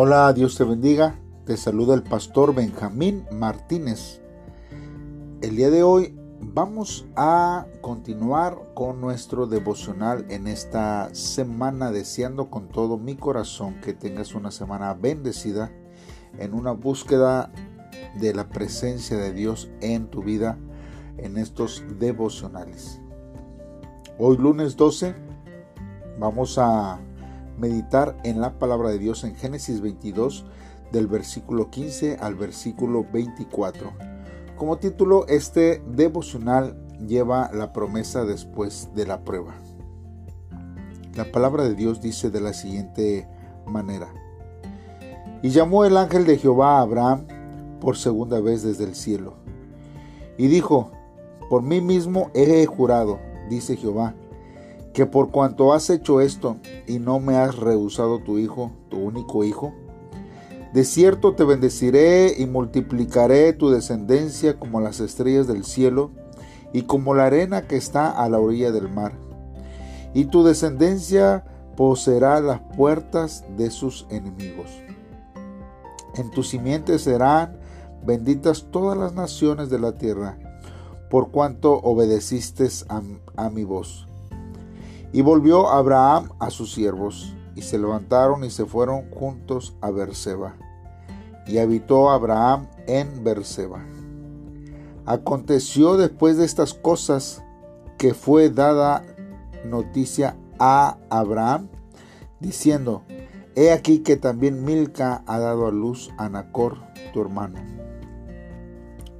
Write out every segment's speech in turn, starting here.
Hola, Dios te bendiga. Te saluda el pastor Benjamín Martínez. El día de hoy vamos a continuar con nuestro devocional en esta semana, deseando con todo mi corazón que tengas una semana bendecida en una búsqueda de la presencia de Dios en tu vida en estos devocionales. Hoy lunes 12 vamos a meditar en la palabra de Dios en Génesis 22 del versículo 15 al versículo 24. Como título, este devocional lleva la promesa después de la prueba. La palabra de Dios dice de la siguiente manera. Y llamó el ángel de Jehová a Abraham por segunda vez desde el cielo. Y dijo, por mí mismo he jurado, dice Jehová, que por cuanto has hecho esto y no me has rehusado tu hijo, tu único hijo, de cierto te bendeciré y multiplicaré tu descendencia como las estrellas del cielo y como la arena que está a la orilla del mar. Y tu descendencia poseerá las puertas de sus enemigos. En tu simiente serán benditas todas las naciones de la tierra, por cuanto obedeciste a, a mi voz. Y volvió Abraham a sus siervos, y se levantaron y se fueron juntos a Berseba. Y habitó Abraham en Berseba. Aconteció después de estas cosas que fue dada noticia a Abraham, diciendo, He aquí que también Milca ha dado a luz a Nacor, tu hermano.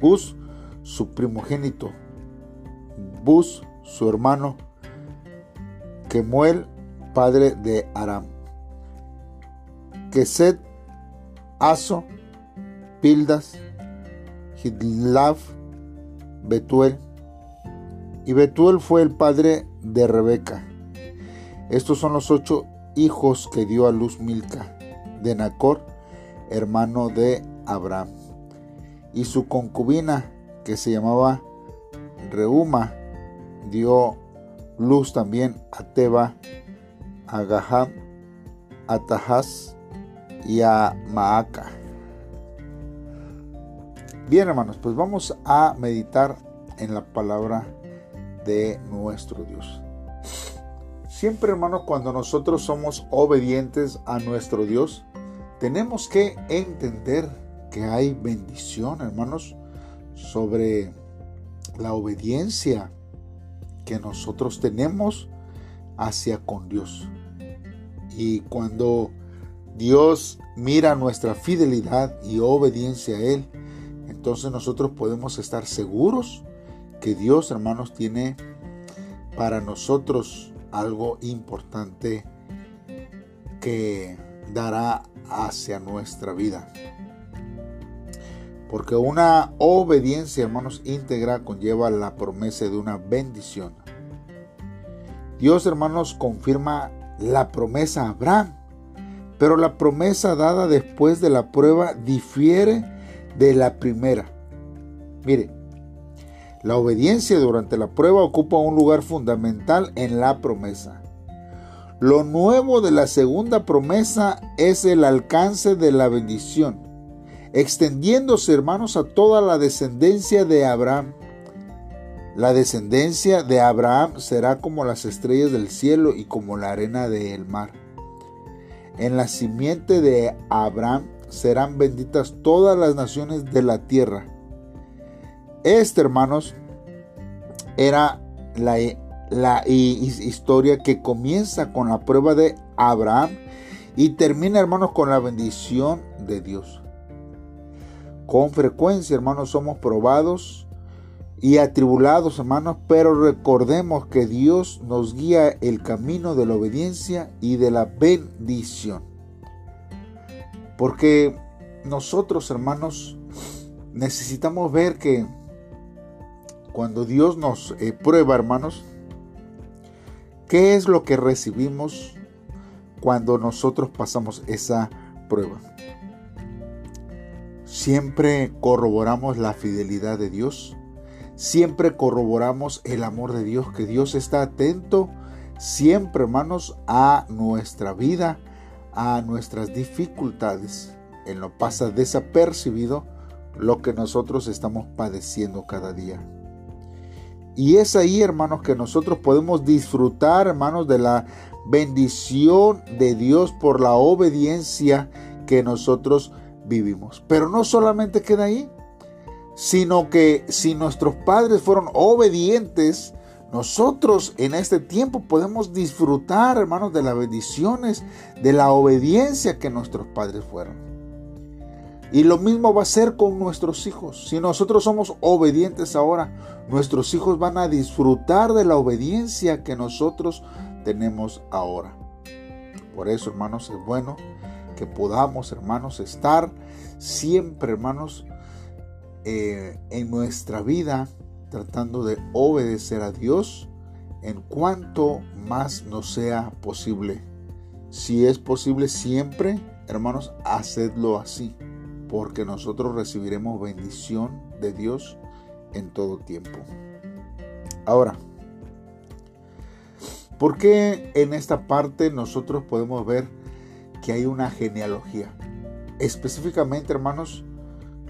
Bus, su primogénito. Bus, su hermano, Kemuel, padre de Aram. Keset, Aso, Pildas, Hidlav, Betuel. Y Betuel fue el padre de Rebeca. Estos son los ocho hijos que dio a luz Milca, de Nacor, hermano de Abraham. Y su concubina, que se llamaba Reuma, dio luz también a Teba, a Gaham, a Tahaz y a Maaca. Bien hermanos, pues vamos a meditar en la palabra de nuestro Dios. Siempre hermanos, cuando nosotros somos obedientes a nuestro Dios, tenemos que entender que hay bendición, hermanos, sobre la obediencia que nosotros tenemos hacia con Dios. Y cuando Dios mira nuestra fidelidad y obediencia a Él, entonces nosotros podemos estar seguros que Dios, hermanos, tiene para nosotros algo importante que dará hacia nuestra vida. Porque una obediencia, hermanos, íntegra conlleva la promesa de una bendición. Dios, hermanos, confirma la promesa a Abraham, pero la promesa dada después de la prueba difiere de la primera. Mire, la obediencia durante la prueba ocupa un lugar fundamental en la promesa. Lo nuevo de la segunda promesa es el alcance de la bendición extendiéndose, hermanos, a toda la descendencia de Abraham. La descendencia de Abraham será como las estrellas del cielo y como la arena del mar. En la simiente de Abraham serán benditas todas las naciones de la tierra. Este, hermanos, era la, la historia que comienza con la prueba de Abraham y termina, hermanos, con la bendición de Dios. Con frecuencia, hermanos, somos probados y atribulados, hermanos, pero recordemos que Dios nos guía el camino de la obediencia y de la bendición. Porque nosotros, hermanos, necesitamos ver que cuando Dios nos eh, prueba, hermanos, ¿qué es lo que recibimos cuando nosotros pasamos esa prueba? Siempre corroboramos la fidelidad de Dios. Siempre corroboramos el amor de Dios, que Dios está atento siempre, hermanos, a nuestra vida, a nuestras dificultades. Él no pasa desapercibido lo que nosotros estamos padeciendo cada día. Y es ahí, hermanos, que nosotros podemos disfrutar, hermanos, de la bendición de Dios por la obediencia que nosotros vivimos. Pero no solamente queda ahí, sino que si nuestros padres fueron obedientes, nosotros en este tiempo podemos disfrutar, hermanos, de las bendiciones, de la obediencia que nuestros padres fueron. Y lo mismo va a ser con nuestros hijos. Si nosotros somos obedientes ahora, nuestros hijos van a disfrutar de la obediencia que nosotros tenemos ahora. Por eso, hermanos, es bueno que podamos, hermanos, estar siempre, hermanos, eh, en nuestra vida tratando de obedecer a Dios en cuanto más nos sea posible. Si es posible siempre, hermanos, hacedlo así porque nosotros recibiremos bendición de Dios en todo tiempo. Ahora, ¿por qué en esta parte nosotros podemos ver que hay una genealogía? Específicamente, hermanos,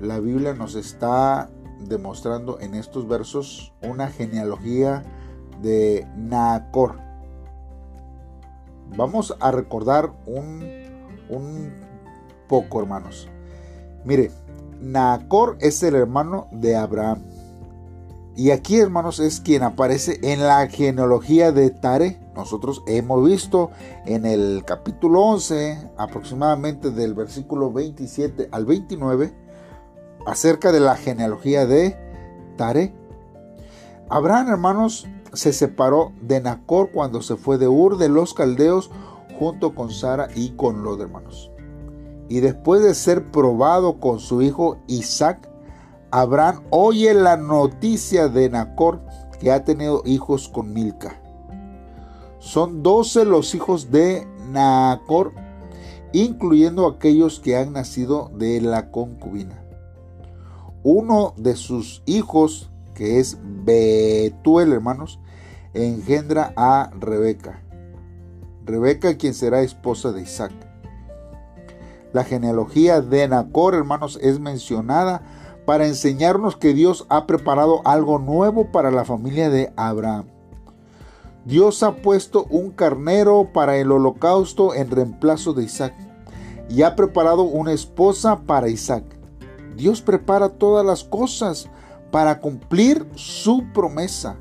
la Biblia nos está demostrando en estos versos una genealogía de Naacor. Vamos a recordar un, un poco, hermanos. Mire, Nacor es el hermano de Abraham. Y aquí, hermanos, es quien aparece en la genealogía de Tare. Nosotros hemos visto en el capítulo 11, aproximadamente del versículo 27 al 29, acerca de la genealogía de Tare. Abraham, hermanos, se separó de Nacor cuando se fue de Ur de los Caldeos junto con Sara y con los hermanos. Y después de ser probado con su hijo Isaac, Abraham oye la noticia de Nacor que ha tenido hijos con Milca. Son doce los hijos de Nacor, incluyendo aquellos que han nacido de la concubina. Uno de sus hijos, que es Betuel, hermanos, engendra a Rebeca. Rebeca, quien será esposa de Isaac. La genealogía de Nacor, hermanos, es mencionada para enseñarnos que Dios ha preparado algo nuevo para la familia de Abraham. Dios ha puesto un carnero para el holocausto en reemplazo de Isaac y ha preparado una esposa para Isaac. Dios prepara todas las cosas para cumplir su promesa.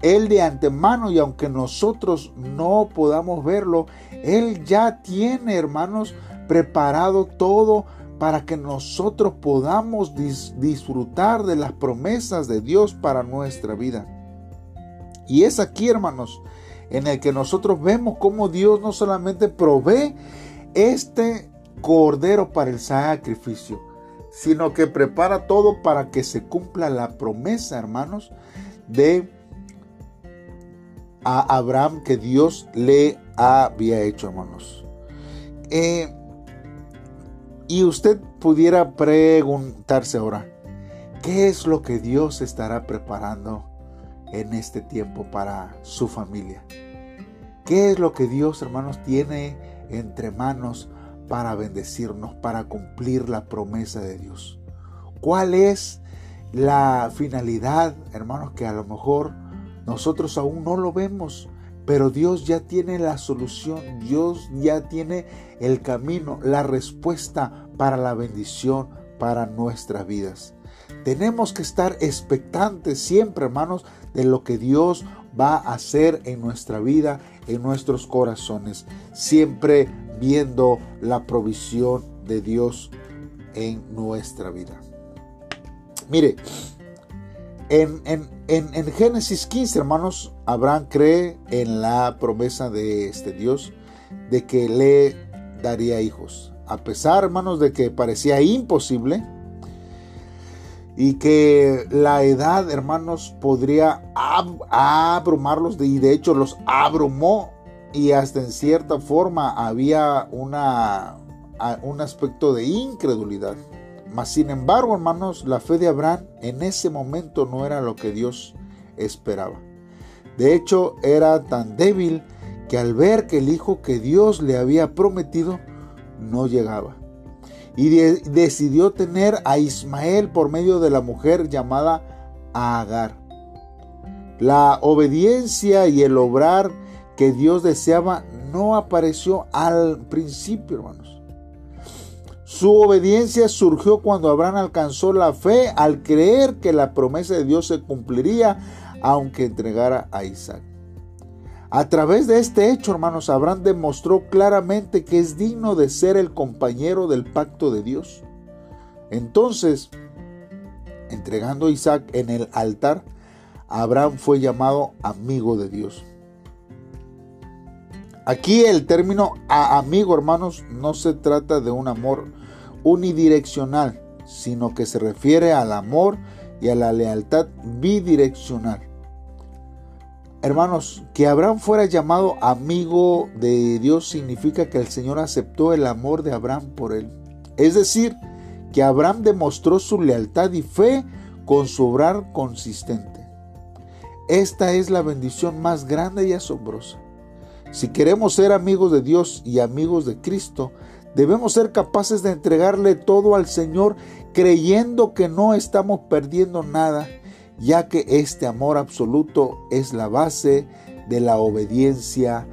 Él de antemano y aunque nosotros no podamos verlo, Él ya tiene, hermanos, preparado todo para que nosotros podamos disfrutar de las promesas de Dios para nuestra vida. Y es aquí, hermanos, en el que nosotros vemos cómo Dios no solamente provee este cordero para el sacrificio, sino que prepara todo para que se cumpla la promesa, hermanos, de Abraham que Dios le había hecho, hermanos. Eh, y usted pudiera preguntarse ahora, ¿qué es lo que Dios estará preparando en este tiempo para su familia? ¿Qué es lo que Dios, hermanos, tiene entre manos para bendecirnos, para cumplir la promesa de Dios? ¿Cuál es la finalidad, hermanos, que a lo mejor nosotros aún no lo vemos? Pero Dios ya tiene la solución, Dios ya tiene el camino, la respuesta para la bendición para nuestras vidas. Tenemos que estar expectantes siempre, hermanos, de lo que Dios va a hacer en nuestra vida, en nuestros corazones, siempre viendo la provisión de Dios en nuestra vida. Mire, en, Génesis 15, hermanos, Abraham cree en la promesa de este Dios de que le daría hijos. A pesar, hermanos, de que parecía imposible y que la edad, hermanos, podría abrumarlos y de hecho los abrumó y hasta en cierta forma había una, un aspecto de incredulidad. Mas sin embargo, hermanos, la fe de Abraham en ese momento no era lo que Dios esperaba. De hecho, era tan débil que al ver que el hijo que Dios le había prometido no llegaba, y decidió tener a Ismael por medio de la mujer llamada Agar. La obediencia y el obrar que Dios deseaba no apareció al principio, hermanos. Su obediencia surgió cuando Abraham alcanzó la fe al creer que la promesa de Dios se cumpliría aunque entregara a Isaac. A través de este hecho, hermanos, Abraham demostró claramente que es digno de ser el compañero del pacto de Dios. Entonces, entregando a Isaac en el altar, Abraham fue llamado amigo de Dios. Aquí el término amigo, hermanos, no se trata de un amor unidireccional, sino que se refiere al amor y a la lealtad bidireccional. Hermanos, que Abraham fuera llamado amigo de Dios significa que el Señor aceptó el amor de Abraham por él. Es decir, que Abraham demostró su lealtad y fe con su obrar consistente. Esta es la bendición más grande y asombrosa. Si queremos ser amigos de Dios y amigos de Cristo, debemos ser capaces de entregarle todo al Señor creyendo que no estamos perdiendo nada, ya que este amor absoluto es la base de la obediencia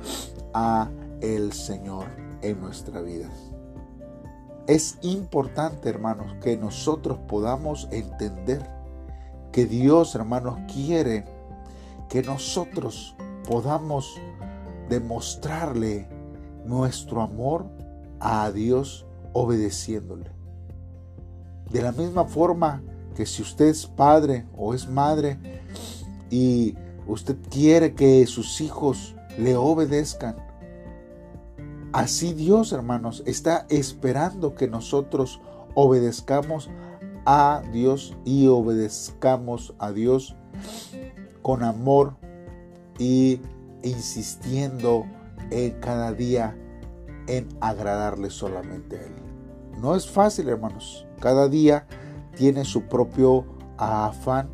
a el Señor en nuestra vida. Es importante, hermanos, que nosotros podamos entender que Dios, hermanos, quiere que nosotros podamos demostrarle nuestro amor a Dios obedeciéndole. De la misma forma que si usted es padre o es madre y usted quiere que sus hijos le obedezcan, así Dios, hermanos, está esperando que nosotros obedezcamos a Dios y obedezcamos a Dios con amor y insistiendo en cada día en agradarle solamente a Él. No es fácil, hermanos. Cada día tiene su propio afán,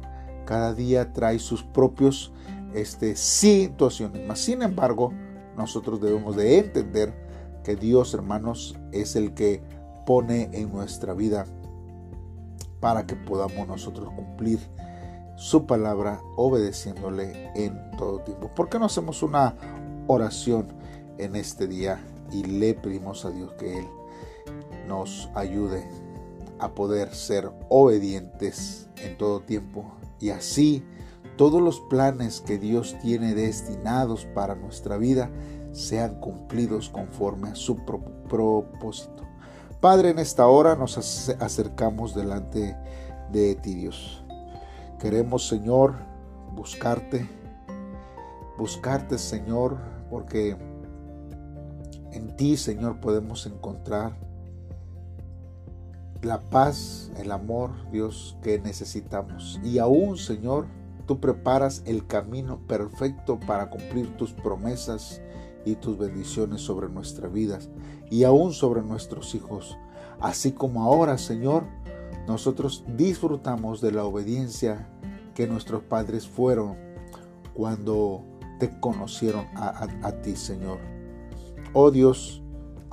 cada día trae sus propios este, situaciones. sin embargo, nosotros debemos de entender que Dios, hermanos, es el que pone en nuestra vida para que podamos nosotros cumplir su palabra obedeciéndole en todo tiempo. ¿Por qué no hacemos una oración en este día y le pedimos a Dios que Él nos ayude a poder ser obedientes en todo tiempo y así todos los planes que Dios tiene destinados para nuestra vida sean cumplidos conforme a su propósito. Padre, en esta hora nos acercamos delante de ti, Dios. Queremos, Señor, buscarte, buscarte, Señor, porque en ti, Señor, podemos encontrar la paz, el amor, Dios, que necesitamos. Y aún, Señor, tú preparas el camino perfecto para cumplir tus promesas y tus bendiciones sobre nuestras vidas y aún sobre nuestros hijos. Así como ahora, Señor, nosotros disfrutamos de la obediencia que nuestros padres fueron cuando te conocieron a, ti, Señor. Oh Dios,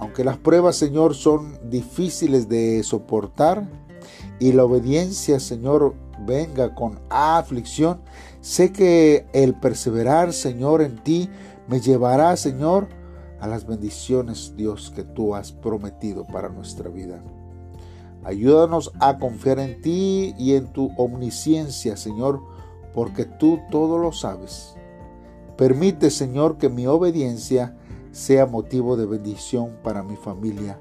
aunque las pruebas, Señor, son difíciles de soportar y la obediencia, Señor, venga con aflicción, sé que el perseverar, Señor, en ti me llevará, Señor, a las bendiciones, Dios, que tú has prometido para nuestra vida. Ayúdanos a confiar en ti y en tu omnisciencia, Señor, porque tú todo lo sabes. Permite, Señor, que mi obediencia sea motivo de bendición para mi familia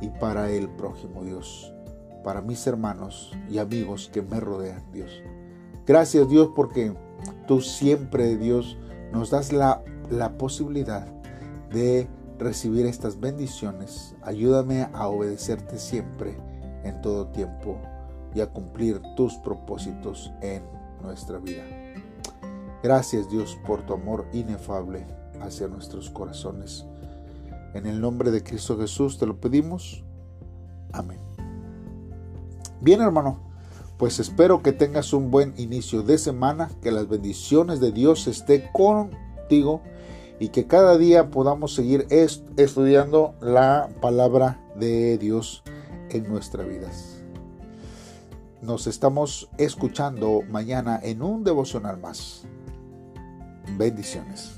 y para el prójimo Dios, para mis hermanos y amigos que me rodean, Dios. Gracias, Dios, porque tú siempre, Dios, nos das la, la posibilidad de recibir estas bendiciones. Ayúdame a obedecerte siempre en todo tiempo y a cumplir tus propósitos en nuestra vida. Gracias Dios por tu amor inefable hacia nuestros corazones. En el nombre de Cristo Jesús te lo pedimos. Amén. Bien hermano, pues espero que tengas un buen inicio de semana, que las bendiciones de Dios estén contigo y que cada día podamos seguir estudiando la palabra de Dios en nuestras vidas. Nos estamos escuchando mañana en un devocional más. Bendiciones.